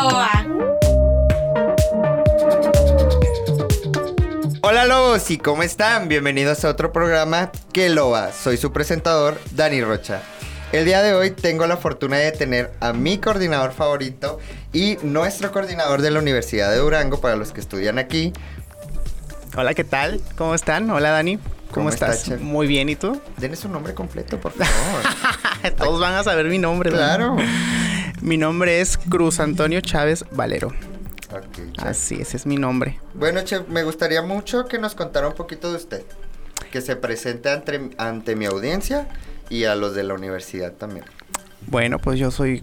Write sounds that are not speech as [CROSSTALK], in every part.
loba! Hola lobos y cómo están? Bienvenidos a otro programa Que Loba. Soy su presentador, Dani Rocha. El día de hoy tengo la fortuna de tener a mi coordinador favorito y nuestro coordinador de la Universidad de Durango para los que estudian aquí. Hola, ¿qué tal? ¿Cómo están? Hola, Dani. ¿Cómo, ¿Cómo está, estás? Muy bien, ¿y tú? Denle su nombre completo, por favor. [LAUGHS] Todos van a saber mi nombre. ¿verdad? claro. Mi nombre es Cruz Antonio Chávez Valero. Así, ese es mi nombre. Bueno, chef, me gustaría mucho que nos contara un poquito de usted. Que se presente ante, ante mi audiencia y a los de la universidad también. Bueno, pues yo soy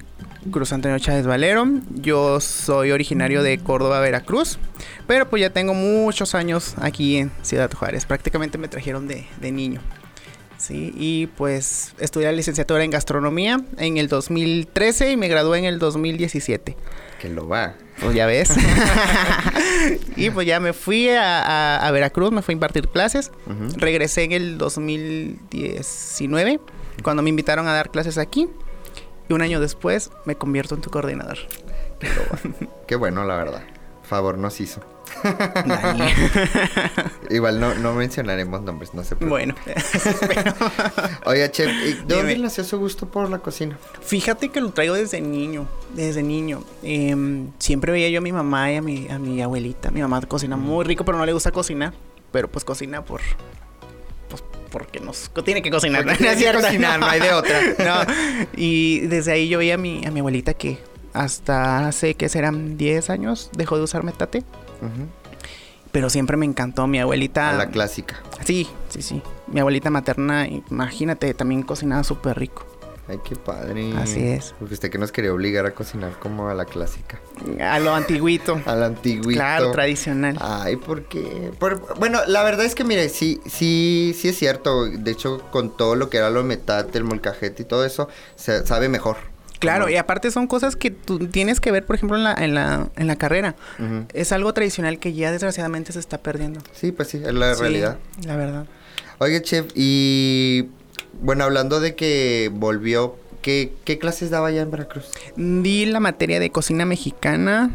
Cruz Antonio Chávez Valero. Yo soy originario de Córdoba, Veracruz. Pero pues ya tengo muchos años aquí en Ciudad Juárez. Prácticamente me trajeron de, de niño. Sí, y pues estudié la licenciatura en gastronomía en el 2013 y me gradué en el 2017. Que lo va. Pues ya ves. [LAUGHS] [LAUGHS] y pues ya me fui a, a- a Veracruz, me fui a impartir clases. Regresé en el 2019, cuando me invitaron a dar clases aquí. Y un año después me convierto en tu coordinador. Qué bueno, la verdad. Favor nos hizo. [LAUGHS] Igual no, no mencionaremos nombres, no se preocupe. bueno, [LAUGHS] [LAUGHS] Oiga, chef, ¿y ¿de dónde nació su gusto por la cocina? fíjate que lo traigo desde niño, desde niño. Em, siempre veía yo a mi mamá y a mi, a mi abuelita. Mi mamá cocina muy rico, pero no le gusta cocinar. Pero pues cocina por... Pues porque nos tiene que cocinar. Porque ¿no? tiene que cocinar, no hay de otra. No, y desde ahí yo veía a mi, a mi abuelita que hasta hace que serán 10 años dejó de usar metate. Pero siempre me encantó mi abuelita. A la clásica. Sí, sí, sí. Mi abuelita materna, imagínate, también cocinaba súper rico. Ay, qué padre. Así es. Porque usted que nos quería obligar a cocinar como a la clásica. A lo antiguito. [LAUGHS] A la antigüita. Claro, tradicional. Ay, ¿por qué? Por- bueno, la verdad es que, mire, sí, sí, sí es cierto. De hecho, con todo lo que era lo metate, el molcajete y todo eso, se sabe mejor. Claro, y aparte son cosas que tú tienes que ver, por ejemplo, en la, en la, en la carrera. Es algo tradicional que ya desgraciadamente se está perdiendo. Sí, pues sí, es la Sí, realidad. La verdad. Oye, chef, y bueno, hablando de que volvió, ¿qué, qué clases daba ya en Veracruz? Di la materia de cocina mexicana,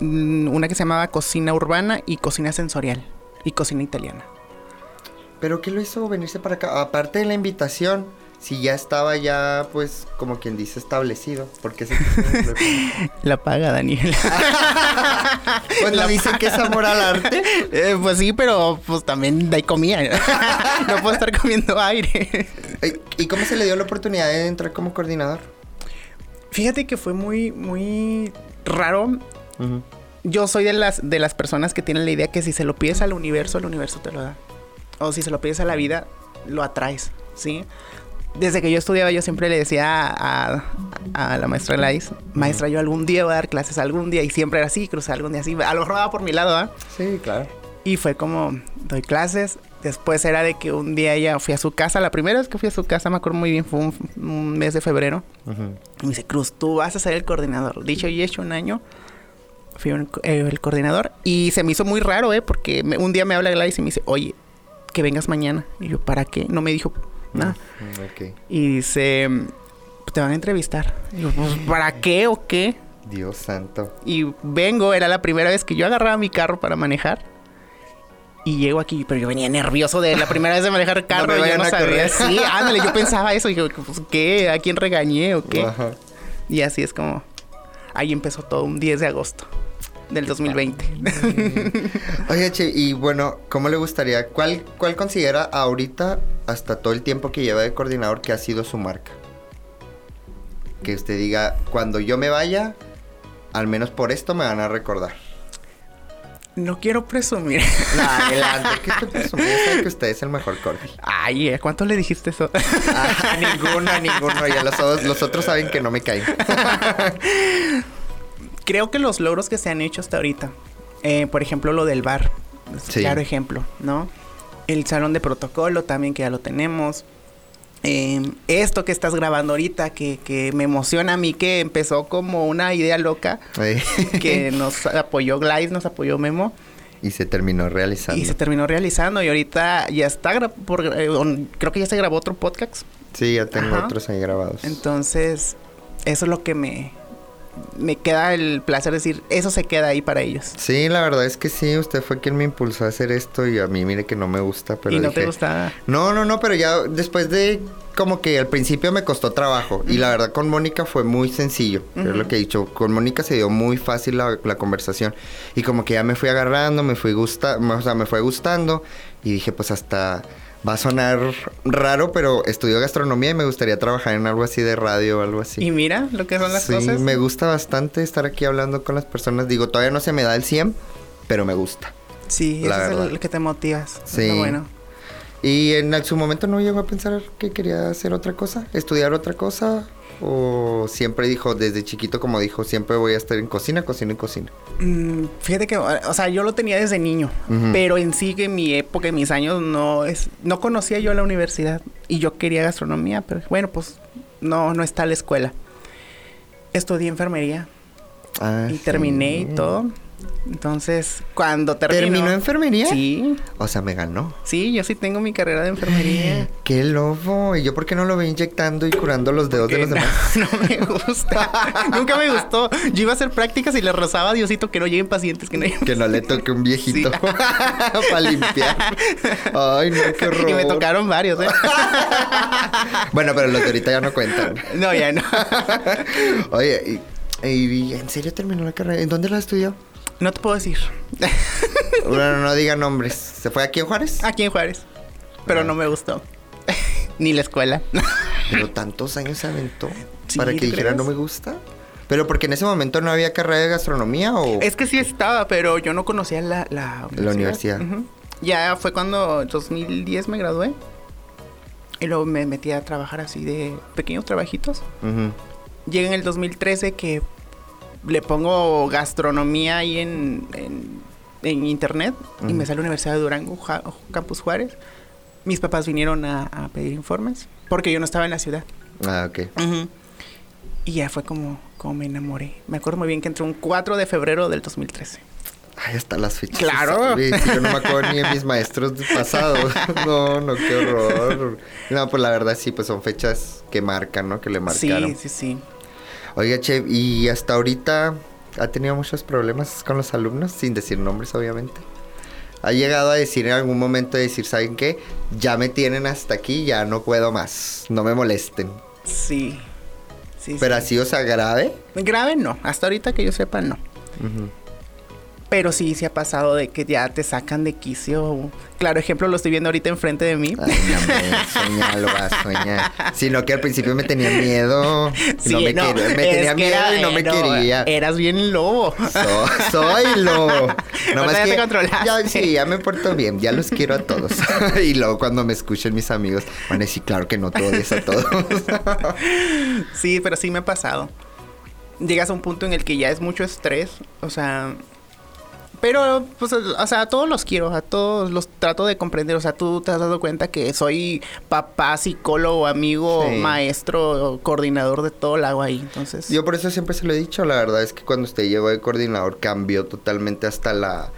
mm, una que se llamaba cocina urbana y cocina sensorial y cocina italiana. ¿Pero qué lo hizo venirse para acá? Aparte de la invitación, si ya estaba ya, pues, como quien dice, establecido. Porque se... [LAUGHS] La paga, Daniel. [LAUGHS] pues La le dicen que es amor al arte. Eh, pues sí, pero pues también ahí comía. [LAUGHS] no puedo estar comiendo aire. ¿Y cómo se le dio la oportunidad de entrar como coordinador? Fíjate que fue muy, muy raro. Yo soy de las, de las personas que tienen la idea que si se lo pides al universo, el universo te lo da. O si se lo pides a la vida, lo atraes, ¿sí? Desde que yo estudiaba, yo siempre le decía a, a- a la maestra Lais, maestra, yo algún día voy a dar clases, algún día, y siempre era así, cruzar algún día así, a lo va por mi lado, ¿ah? Sí, claro. Y fue como, doy clases. Después era de que un día ella fui a su casa. La primera vez que fui a su casa, me acuerdo muy bien, fue un, un mes de febrero. Y me dice, Cruz, tú vas a ser el coordinador. Dicho y hecho, un año fui un- eh, el coordinador. Y se me hizo muy raro, ¿eh? Porque me- un día me habla Gladys y me dice, oye, que vengas mañana. Y yo, ¿para qué? No me dijo Ok. Y dice, "Pues te van a entrevistar. Y yo, pues, ¿para qué o qué? Dios santo. Y vengo, era la primera vez que yo agarraba mi carro para manejar. Y llego aquí, pero yo venía nervioso de la primera vez de manejar [LAUGHS] carro. me yo no sabía. Sí, ándale, yo pensaba eso. Y dije, pues, ¿qué? ¿A quién regañé o qué? Ajá. Y así es como. Ahí empezó todo un 10 de agosto del 2020. [LAUGHS] Oye, che, y bueno, ¿cómo le gustaría? ¿Cuál, ¿Cuál considera ahorita, hasta todo el tiempo que lleva de coordinador, que ha sido su marca? Que usted diga, cuando yo me vaya, al menos por esto me van a recordar. No quiero presumir. No, adelante, [LAUGHS] que estoy presumiendo sabe que usted es el mejor cordi. Ay, ¿a cuánto le dijiste eso? A [LAUGHS] ninguno, a ninguno. Ya los, los otros saben que no me caen. Creo que los logros que se han hecho hasta ahorita, eh, por ejemplo, lo del bar, es un Sí. claro ejemplo, ¿no? El salón de protocolo también, que ya lo tenemos. Eh, esto que estás grabando ahorita, que, que me emociona a mí, que empezó como una idea loca, [LAUGHS] que [LAUGHS] nos apoyó Glais, nos apoyó Memo, y se terminó realizando. y se terminó realizando. Y ahorita ya está, por, eh, on- creo que ya se grabó otro podcast. Sí, ya tengo Ajá. otros ahí grabados. Entonces, eso es lo que me, me queda el placer de decir, eso se queda ahí para ellos. Sí, la verdad es que sí, usted fue quien me impulsó a hacer esto y a mí mire que no me gusta, pero y no dije, te gusta. No, no, no, pero ya después de como que al principio me costó trabajo y la verdad con Mónica fue muy sencillo, es lo que he dicho, con Mónica se dio muy fácil la, la conversación y como que ya me fui agarrando, me fui gusta, o sea, me fue gustando y dije pues hasta va a sonar raro, pero estudio gastronomía y me gustaría trabajar en algo así de radio o algo así. Y mira lo que son las sí, cosas. me gusta bastante estar aquí hablando con las personas. Digo, todavía no se me da el 100, pero me gusta. Sí, eso es verdad. el que te motivas. Sí. Sí. bueno. Y en su momento no llegó a pensar que quería hacer otra cosa, estudiar otra cosa. O siempre dijo, desde chiquito, como dijo, siempre voy a estar en cocina, cocina y cocina. Mm, fíjate que, o sea, yo lo tenía desde niño, pero en sí que en mi época, en mis años, no es, no conocía yo la universidad y yo quería gastronomía, pero bueno, pues no, no está la escuela. Estudié enfermería Ah, y sí. terminé y todo. Entonces, cuando terminó... ¿Terminó enfermería? Sí, O sea, me ganó. sí, yo sí tengo mi carrera de enfermería. [GASPS] ¡Qué lobo! ¿Y yo por qué no lo veo inyectando y curando los dedos de los [LAUGHS] no, demás? no me gusta. [LAUGHS] Nunca me gustó. Yo iba a hacer prácticas y le rezaba a Diosito que no lleguen pacientes, que no lleguen Que no le toque un viejito Sí. [LAUGHS] para limpiar. Ay, no, qué horror. Y me tocaron varios, ¿eh? Bueno, pero los de ahorita ya no cuentan. No, ya no. Oye, y, y- ¿en serio terminó la carrera? ¿En dónde la estudió? No te puedo decir. [LAUGHS] Bueno, no diga nombres. ¿Se fue aquí en Juárez? Aquí en Juárez. Pero Ah. no me gustó. [LAUGHS] Ni la escuela. [LAUGHS] Pero tantos años se aventó Sí, para que ¿tú dijera crees? no me gusta. Pero porque en ese momento no había carrera de gastronomía o Es que sí estaba, pero yo no conocía la, la universidad. universidad. Ujú. Ya fue cuando en 2010 me gradué. Y luego me metí a trabajar así de pequeños trabajitos. Ujú. Llega en el 2013 que le pongo gastronomía ahí en, en, en internet y me sale Universidad de Durango, Ja- Campus Juárez. Mis papás vinieron a, a pedir informes porque yo no estaba en la ciudad. Ah, ok. Y ya fue como, como me enamoré. Me acuerdo muy bien que entró un 4 de febrero del 2013. Ay, hasta las fechas. Claro. Sí, yo no me acuerdo ni de mis maestros del pasado. [LAUGHS] No, no, qué horror. No, pues la verdad sí, pues son fechas que marcan, ¿no? Que le marcaron. Sí, sí, sí. Oiga, Che, y hasta ahorita ha tenido muchos problemas con los alumnos, sin decir nombres, obviamente. Ha llegado a decir en algún momento, decir, ¿saben qué? Ya me tienen hasta aquí, ya no puedo más. No me molesten. Sí. Sí, Pero sí. así, o sea, grave. Grave no. Hasta ahorita que yo sepa, no. Ujú. Pero sí, sí ha pasado de que ya te sacan de quicio. Claro, ejemplo, lo estoy viendo ahorita enfrente de mí. Ay, lo vas a soñar. Sino que al principio me tenía miedo. y no me quería. Me tenía que miedo era- y no me quería. Eras bien lobo. So- soy lo. [LAUGHS] Ahorita ya te controlaste. ya, sí, ya me porto bien, ya los quiero a todos. [LAUGHS] y luego cuando me escuchen mis amigos, van a decir, claro que no, tú odias a todos. [LAUGHS] Sí, pero sí me ha pasado. Llegas a un punto en el que ya es mucho estrés, o sea... Pero, pues, o sea, a todos los quiero, a todos los trato de comprender. O sea, tú te has dado cuenta que soy papá, psicólogo, amigo, Sí. maestro, coordinador de todo el agua ahí. Entonces, Yo por eso siempre se lo he dicho, la verdad es que cuando usted llegó de coordinador cambió totalmente hasta la,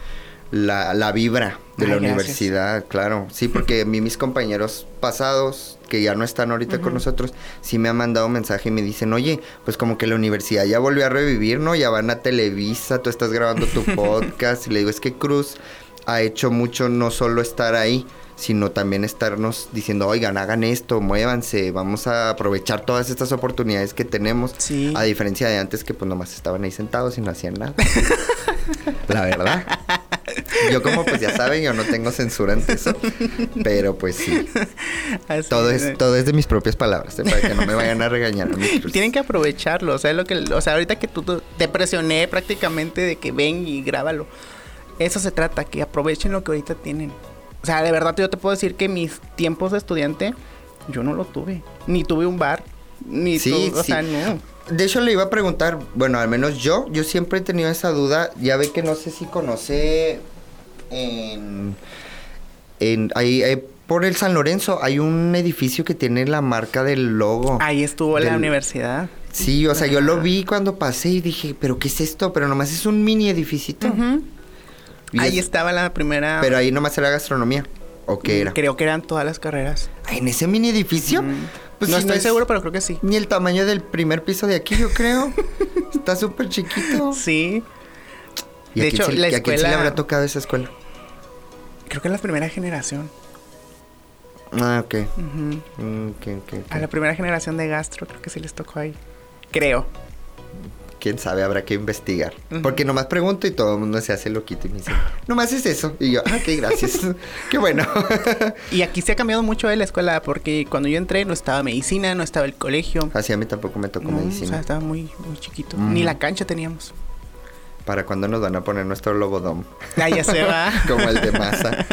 la, la vibra de la gracias. universidad, claro. Sí, porque a mí mis compañeros pasados, que ya no están ahorita con nosotros, sí me han mandado mensaje y me dicen, oye, pues como que la universidad ya volvió a revivir, ¿no? Ya van a Televisa, tú estás grabando tu [LAUGHS] podcast. y le digo, es que Cruz ha hecho mucho no solo estar ahí, sino también estarnos diciendo, oigan, hagan esto, muévanse, vamos a aprovechar todas estas oportunidades que tenemos. Sí. A diferencia de antes que pues nomás estaban ahí sentados y no hacían nada. [LAUGHS] La verdad. Yo como pues ya saben, yo no tengo censura ante eso. Pero pues sí. [LAUGHS] así Todo es. es, todo es de mis propias palabras, ¿eh? para que no me vayan a regañar a. [LAUGHS] Tienen que aprovecharlo, o sea, lo que, o sea, ahorita que tú, te presioné prácticamente de que ven y grábalo. Eso se trata, que aprovechen lo que ahorita tienen. O sea, de verdad yo te puedo decir que mis tiempos de estudiante yo no lo tuve, ni tuve un bar, ni Sí, tu- o sí. sea, no. De hecho, le iba a preguntar, bueno, al menos yo, yo siempre he tenido esa duda. Ya ve que no sé si conoce en. en ahí, ahí por el San Lorenzo hay un edificio que tiene la marca del logo. Ahí estuvo la universidad. Sí, o sea, yo lo Ajá. vi cuando pasé y dije, ¿pero qué es esto? Pero nomás es un mini edificito. Ahí es- estaba la primera. Pero ahí nomás era gastronomía. ¿O qué era? Creo que eran todas las carreras. Ah, ¿En ese mini edificio? Mm. Pues no si estoy es seguro, pero creo que sí. Ni el tamaño del primer piso de aquí, yo creo. [LAUGHS] Está súper chiquito. Sí. ¿Y De hecho, se- la y a quién se le escuela- habrá tocado esa escuela? Creo que es la primera generación. Ah, ok. Mm, ok. A la primera generación de gastro, creo que sí les tocó ahí. Creo. Quién sabe, habrá que investigar. Ujú. Porque nomás pregunto y todo el mundo se hace loquito y me dice, nomás es eso. Y yo, ah, ok, gracias. [LAUGHS] Qué bueno. Y aquí se ha cambiado mucho de la escuela porque cuando yo entré no estaba medicina, no estaba el colegio. Así a mí tampoco me tocó No, o medicina. sea, estaba muy, muy chiquito. Mm. Ni la cancha teníamos. ¿Para cuándo nos van a poner nuestro lobodom? Ah, ya se va. [LAUGHS] Como el de masa.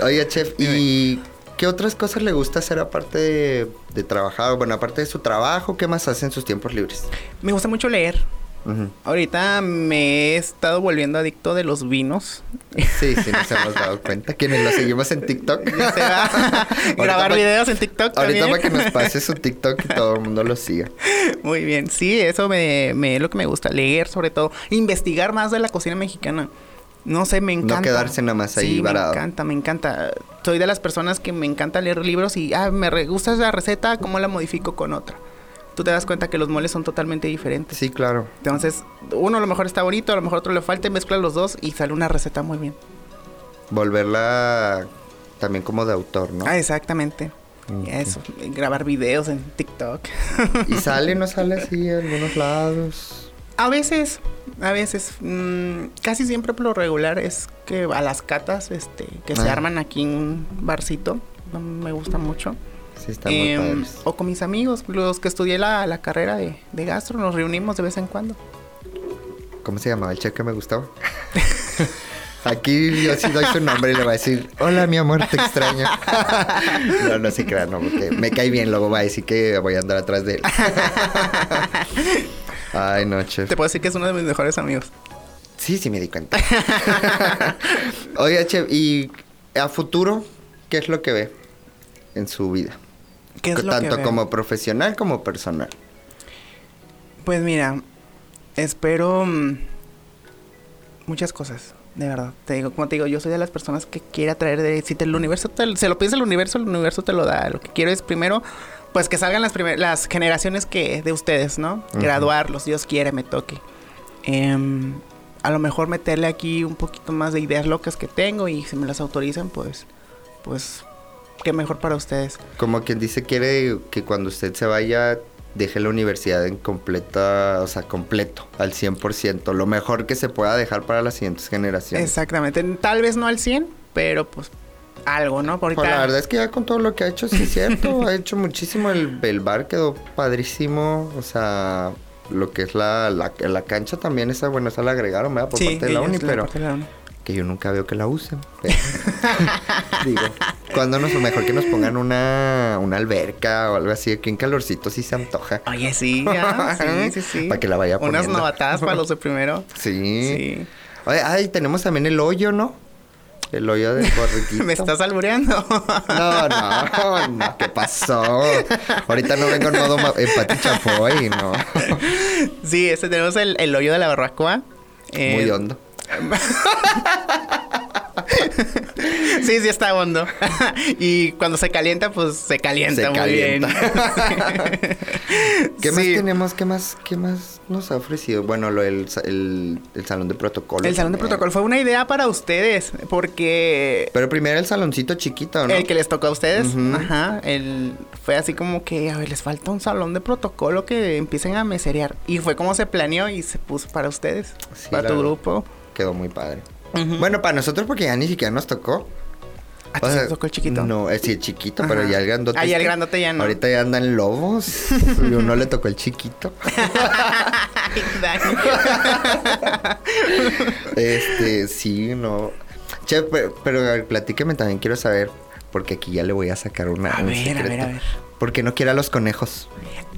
Oye, chef, ¿y qué otras cosas le gusta hacer aparte de, de trabajar? Bueno, aparte de su trabajo, ¿qué más hace en sus tiempos libres? Me gusta mucho leer. Ahorita me he estado volviendo adicto de los vinos. Sí, sí, nos hemos dado cuenta. Quienes lo seguimos en TikTok. [LAUGHS] Se va. [LAUGHS] Grabar videos en TikTok Ahorita también. para que nos pase su TikTok y todo el mundo lo siga. Muy bien, sí, eso me, me es lo que me gusta, leer sobre todo, investigar más de la cocina mexicana. No sé, me encanta. quedarse nada más ahí sí, varado. Me encanta, me encanta. Soy de las personas que me encanta leer libros y, ah, me re- gusta esa receta, ¿cómo la modifico con otra? Tú te das cuenta que los moles son totalmente diferentes. Sí, claro. Entonces, uno a lo mejor está bonito, a lo mejor otro le falta, y mezclas los dos y sale una receta muy bien. Volverla también como de autor, ¿no? Ah, exactamente. Eso, grabar videos en TikTok. Y [LAUGHS] sale, no sale así en algunos lados. A veces, a veces, mm, casi siempre por lo regular es que a las catas este, que se Ah. arman aquí en un barcito, no me gusta mucho. Sí, están muy Em, padres. o con mis amigos, los que estudié la, la carrera de, de gastro, nos reunimos de vez en cuando. ¿Cómo se llamaba el chef que me gustaba? [LAUGHS] Aquí yo sí doy su nombre y le va a decir, hola mi amor, te extraño. [LAUGHS] no, no se crean, no, porque me cae bien, luego va a decir que voy a andar atrás de él. [LAUGHS] Ay, no, chef. Te puedo decir que es uno de mis mejores amigos. Sí, sí me di cuenta. Oye, chef, ¿y a futuro qué es lo que ve en su vida? ¿Qué es lo Tanto que como profesional como personal. Pues mira, espero mm, muchas cosas, de verdad. Te digo, como te digo, yo soy de las personas que quiere atraer de si te, el universo te- se lo piensa el universo, el universo te lo da. Lo que quiero es primero pues que salgan las primer- las generaciones que de ustedes, ¿no? Graduarlos, Dios quiere, me toque. Em, a lo mejor meterle aquí un poquito más de ideas locas que tengo y si me las autorizan, pues pues qué mejor para ustedes. Como quien dice, quiere que cuando usted se vaya, deje la universidad en completa, o sea, completo, al 100%, lo mejor que se pueda dejar para las siguientes generaciones. Exactamente, tal vez no al 100, pero pues algo, ¿no? Por Pues la verdad es que ya con todo lo que ha hecho, sí es cierto, [LAUGHS] ha hecho muchísimo, el, el bar quedó padrísimo, o sea, lo que es la, la, la cancha también, esa, bueno, esa la agregaron, ¿verdad? Por Sí, parte de la uni, pero la que yo nunca veo que la usen. [LAUGHS] Digo, cuando nos, mejor que nos pongan una, una alberca o algo así, aquí en calorcito sí se antoja. Oye, sí, ya, [LAUGHS] sí, sí, sí. Para que la vaya Unas poniendo. novatadas para los de primero. [LAUGHS] Sí. Sí. Oye, ay, tenemos también el hoyo, ¿no? El hoyo del [LAUGHS] borriquito. Me estás albureando. No, no, no, ¿qué pasó? Ahorita no vengo en modo empati chapoy, no. sí, este tenemos el, el hoyo de la barbacoa. Eh, Muy hondo. [LAUGHS] Sí, sí está hondo. [LAUGHS] y cuando se calienta, pues se calienta Se muy calienta. bien. [LAUGHS] ¿Qué más tenemos? ¿Qué más, ¿Qué más nos ha ofrecido? Bueno, lo sa- el, el salón de protocolo. El salón de protocolo fue una idea para ustedes, porque Pero primero el saloncito chiquito, ¿no? el que les tocó a ustedes, ajá, el, fue así como que, a ver, les falta un salón de protocolo que empiecen a meserear. Y fue como se planeó y se puso para ustedes, Sí, para tu verdad. grupo. Quedó muy padre. Bueno, para nosotros porque ya ni siquiera nos tocó. ¿A ti O sea, tocó el chiquito? No, es sí, el chiquito, pero ya el grandote. Ah, ya el este, grandote ya no. Ahorita ya andan lobos. [LAUGHS] y uno le tocó el chiquito. [LAUGHS] Este, sí, no. Che, pero, pero platíqueme también, quiero saber, porque aquí ya le voy a sacar una, A un ver, a ver, a ver. ¿Por qué no quiere a los conejos?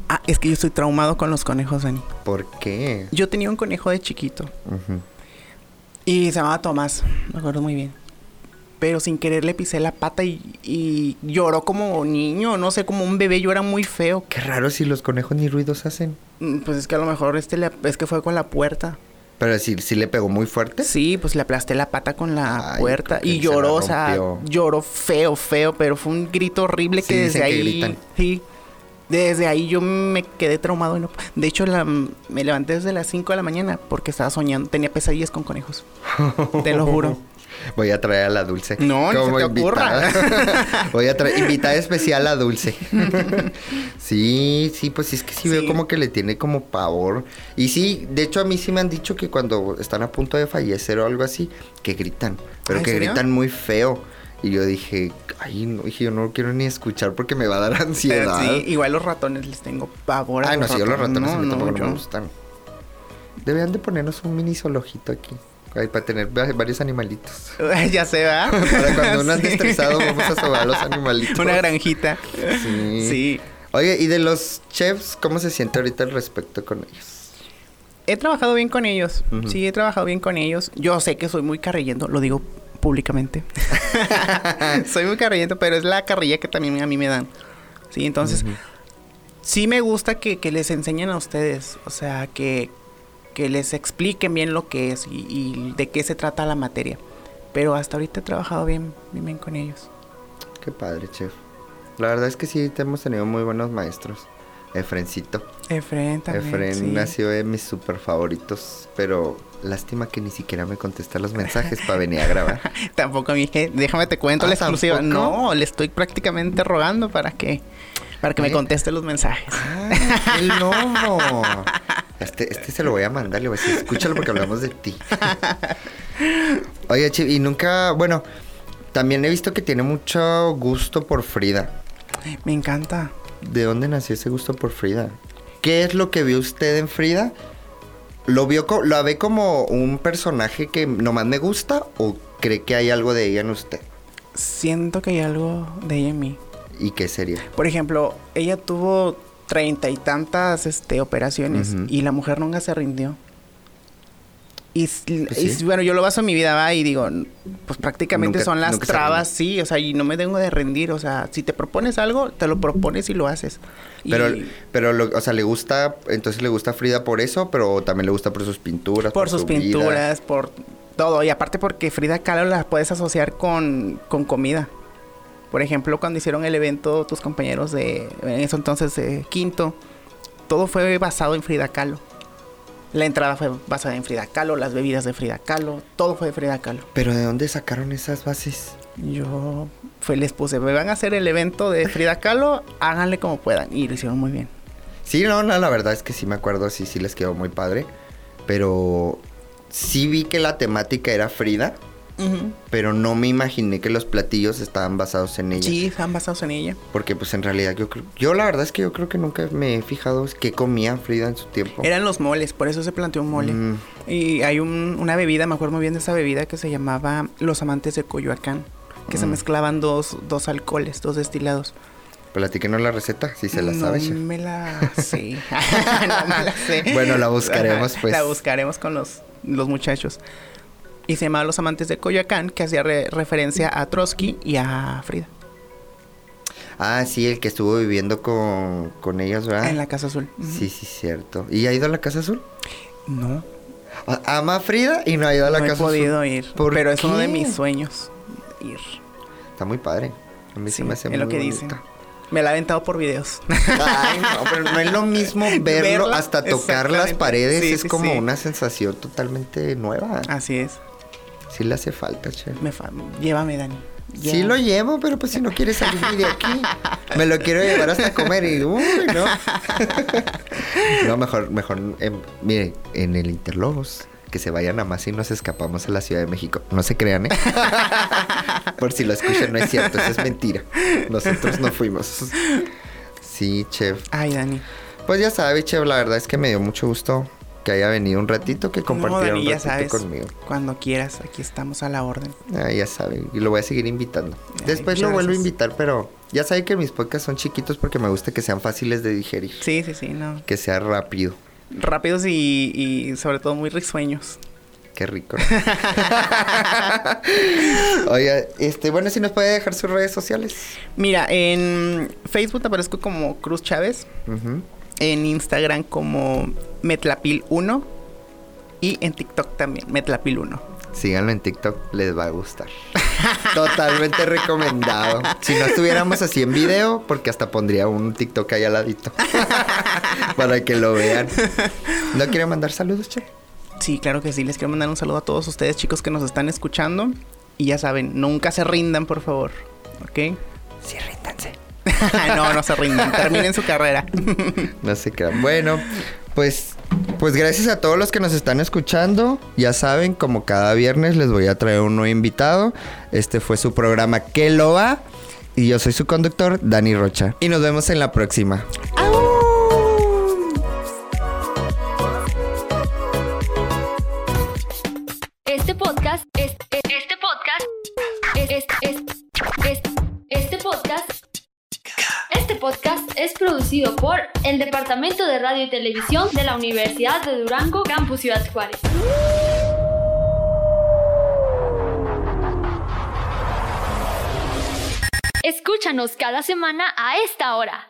Ah, es que yo estoy traumado con los conejos, Dani. ¿Por qué? Yo tenía un conejo de chiquito Ujú. Y se llamaba Tomás, me acuerdo muy bien. Pero sin querer le pisé la pata y, y lloró como niño, no sé, como un bebé, llora muy feo. Qué raro si los conejos ni ruidos hacen. Mm, Pues es que a lo mejor este le- es que fue con la puerta. Pero si, si le pegó muy fuerte. Sí, pues le aplasté la pata con la Ay, puerta y lloró, o sea, lloró feo, feo, pero fue un grito horrible Sí, que desde que ahí gritan. sí Desde ahí yo me quedé traumado. Y no, de hecho, la, me levanté desde las 5 de la mañana porque estaba soñando. Tenía pesadillas con conejos. Te lo juro. [LAUGHS] Voy a traer a la Dulce. No, como se te ocurra. [LAUGHS] Voy a traer invitada especial a Dulce. [LAUGHS] sí, sí, pues es que sí, veo como que le tiene como pavor. Y sí, de hecho a mí sí me han dicho que cuando están a punto de fallecer o algo así, que gritan, pero ¿Ah, que serio? gritan muy feo. Y yo dije, ay, no, dije, yo no lo quiero ni escuchar porque me va a dar [LAUGHS] ansiedad. Sí, igual los ratones les tengo pavor a Ay, no, los si yo los ratones a mí tampoco no me gustan. Deberían de ponernos un mini zoológico aquí. ay, para tener va- varios animalitos. [LAUGHS] ya se va. [LAUGHS] Para cuando uno Sí. estresado, vamos a sobar a los animalitos. Una granjita. Sí. Sí. Oye, ¿y de los chefs, cómo se siente ahorita al respecto con ellos? He trabajado bien con ellos. Ujú. Sí, he trabajado bien con ellos. Yo sé que soy muy carrillento, lo digo públicamente. [LAUGHS] soy muy carrillento, pero es la carrilla que también a mí me dan. Sí, entonces, sí me gusta que, que les enseñen a ustedes. O sea, que, que les expliquen bien lo que es y, y de qué se trata la materia. Pero hasta ahorita he trabajado bien, bien, bien con ellos. Qué padre, chef. La verdad es que sí, te hemos tenido muy buenos maestros. Efrencito. Efren también. Efren sí. ha sido de mis super favoritos, pero lástima que ni siquiera me contesta los mensajes para venir a grabar. [LAUGHS] Tampoco a mí, que déjame te cuento Ah, la exclusiva. ¿tampoco? No, le estoy prácticamente rogando para que para que me conteste los mensajes. ¡Ah, el [LAUGHS] lomo! Este, este se lo voy a mandar, le voy a decir, escúchalo porque hablamos de ti. [LAUGHS] Oye, Chi, y nunca, bueno, también he visto que tiene mucho gusto por Frida. Me encanta. ¿De dónde nació ese gusto por Frida? ¿Qué es lo que vio usted en Frida? ¿Lo vio lo ve como un personaje que nomás me gusta o cree que hay algo de ella en usted? Siento que hay algo de ella en mí. ¿Y qué sería? Por ejemplo, ella tuvo treinta y tantas este, operaciones y la mujer nunca se rindió. Y, Pues sí. bueno, yo lo baso en mi vida, va, y digo, pues prácticamente Nunca- son las trabas, sí, o sea, y no me tengo de rendir, o sea, si te propones algo, te lo propones y lo haces. Y- Pero, pero lo- o sea, le gusta, entonces le gusta Frida por eso, pero también le gusta por sus pinturas. por sus su vida. pinturas, por todo. Y aparte porque Frida Kahlo la puedes asociar con, con comida. Por ejemplo, cuando hicieron el evento, tus compañeros de, en eso entonces, Quinto, todo fue basado en Frida Kahlo. La entrada fue basada en Frida Kahlo, las bebidas de Frida Kahlo, todo fue de Frida Kahlo. Pero ¿de dónde sacaron esas bases? Yo fue, les puse, me van a hacer el evento de Frida Kahlo, háganle como puedan. Y lo hicieron muy bien. Sí, no, no, la verdad es que sí me acuerdo, sí, sí les quedó muy padre. Pero sí vi que la temática era Frida, pero no me imaginé que los platillos estaban basados en ella. Sí, están basados en ella. Porque pues en realidad yo creo, yo la verdad es que yo creo que nunca me he fijado qué comía Frida en su tiempo. Eran los moles, por eso se planteó un mole. Mm, Y hay un- una bebida, me acuerdo muy bien de esa bebida que se llamaba Los Amantes de Coyoacán, que se Mm. mezclaban dos, dos alcoholes, dos destilados. platíquenos la receta, si se la no sabe. me la [LAUGHS] sé. [LAUGHS] no me la sé. Bueno, la buscaremos, pues. La buscaremos con los, los muchachos. Y se llamaba Los Amantes de Coyoacán, que hacía re- referencia a Trotsky y a Frida, Ah, sí, el que estuvo viviendo con, con ellos, ¿verdad? en la Casa Azul. Sí, sí, cierto. ¿Y ha ido a la Casa Azul? No, A- Ama a Frida y no ha ido a la no he Casa podido Azul. ir, ¿Por pero es uno de mis sueños, ir. Está muy padre. A mí se Sí, me hace es muy lo que bonito. dicen. Me la he aventado por videos. [LAUGHS] Ay, no, pero no es lo mismo [LAUGHS] verlo hasta tocar las paredes. Sí, es sí, como una sensación totalmente nueva. Así es. Sí le hace falta, che. Me fa- Llévame, Dani. Sí Llévame. lo llevo, pero pues si no quieres salir de aquí, me lo quiero llevar hasta comer y uy, no. [LAUGHS] no, mejor, mejor, em, mire, en el Interlogos, que se vayan a más y nos escapamos a la Ciudad de México. No se crean, ¿eh? [LAUGHS] Por si lo escuchan, no es cierto, eso es mentira. Nosotros no fuimos. Sí, chef. Ay, Dani. Pues ya sabe, chef, la verdad es que me dio mucho gusto que haya venido un ratito, que No, compartiera Dani, un ya ratito sabes. conmigo. Cuando quieras, aquí estamos a la orden. Ah, ya sabe, y lo voy a seguir invitando. Ay, Después lo vuelvo a invitar, pero ya sabe que mis podcasts son chiquitos porque me gusta que sean fáciles de digerir, Sí, sí, sí, no. que sea rápido. Rápidos y, y sobre todo muy risueños. Qué rico. [LAUGHS] Oye, este, bueno, si nos puede dejar sus redes sociales. Mira, en Facebook aparezco como Cruz Chávez. Ujú. En Instagram como Metlapil1. Y en TikTok también, Metlapil1. Síganlo en TikTok, les va a gustar. [LAUGHS] Totalmente recomendado. Si no estuviéramos así en video, porque hasta pondría un TikTok ahí al ladito. [LAUGHS] Para que lo vean. ¿No quiere mandar saludos, Che? Sí, claro que sí. Les quiero mandar un saludo a todos ustedes, chicos, que nos están escuchando. Y ya saben, nunca se rindan, por favor. ¿Ok? Sí, ríndanse. [LAUGHS] no, no se rindan. Terminen su carrera. no se crean. Bueno, pues, pues gracias a todos los que nos están escuchando. Ya saben, como cada viernes les voy a traer un nuevo invitado. Este fue su programa Que lo va. Y yo soy su conductor, Dani Rocha. Y nos vemos en la próxima. Por el Departamento de Radio y Televisión de la Universidad de Durango, Campus Ciudad Juárez. Escúchanos cada semana a esta hora.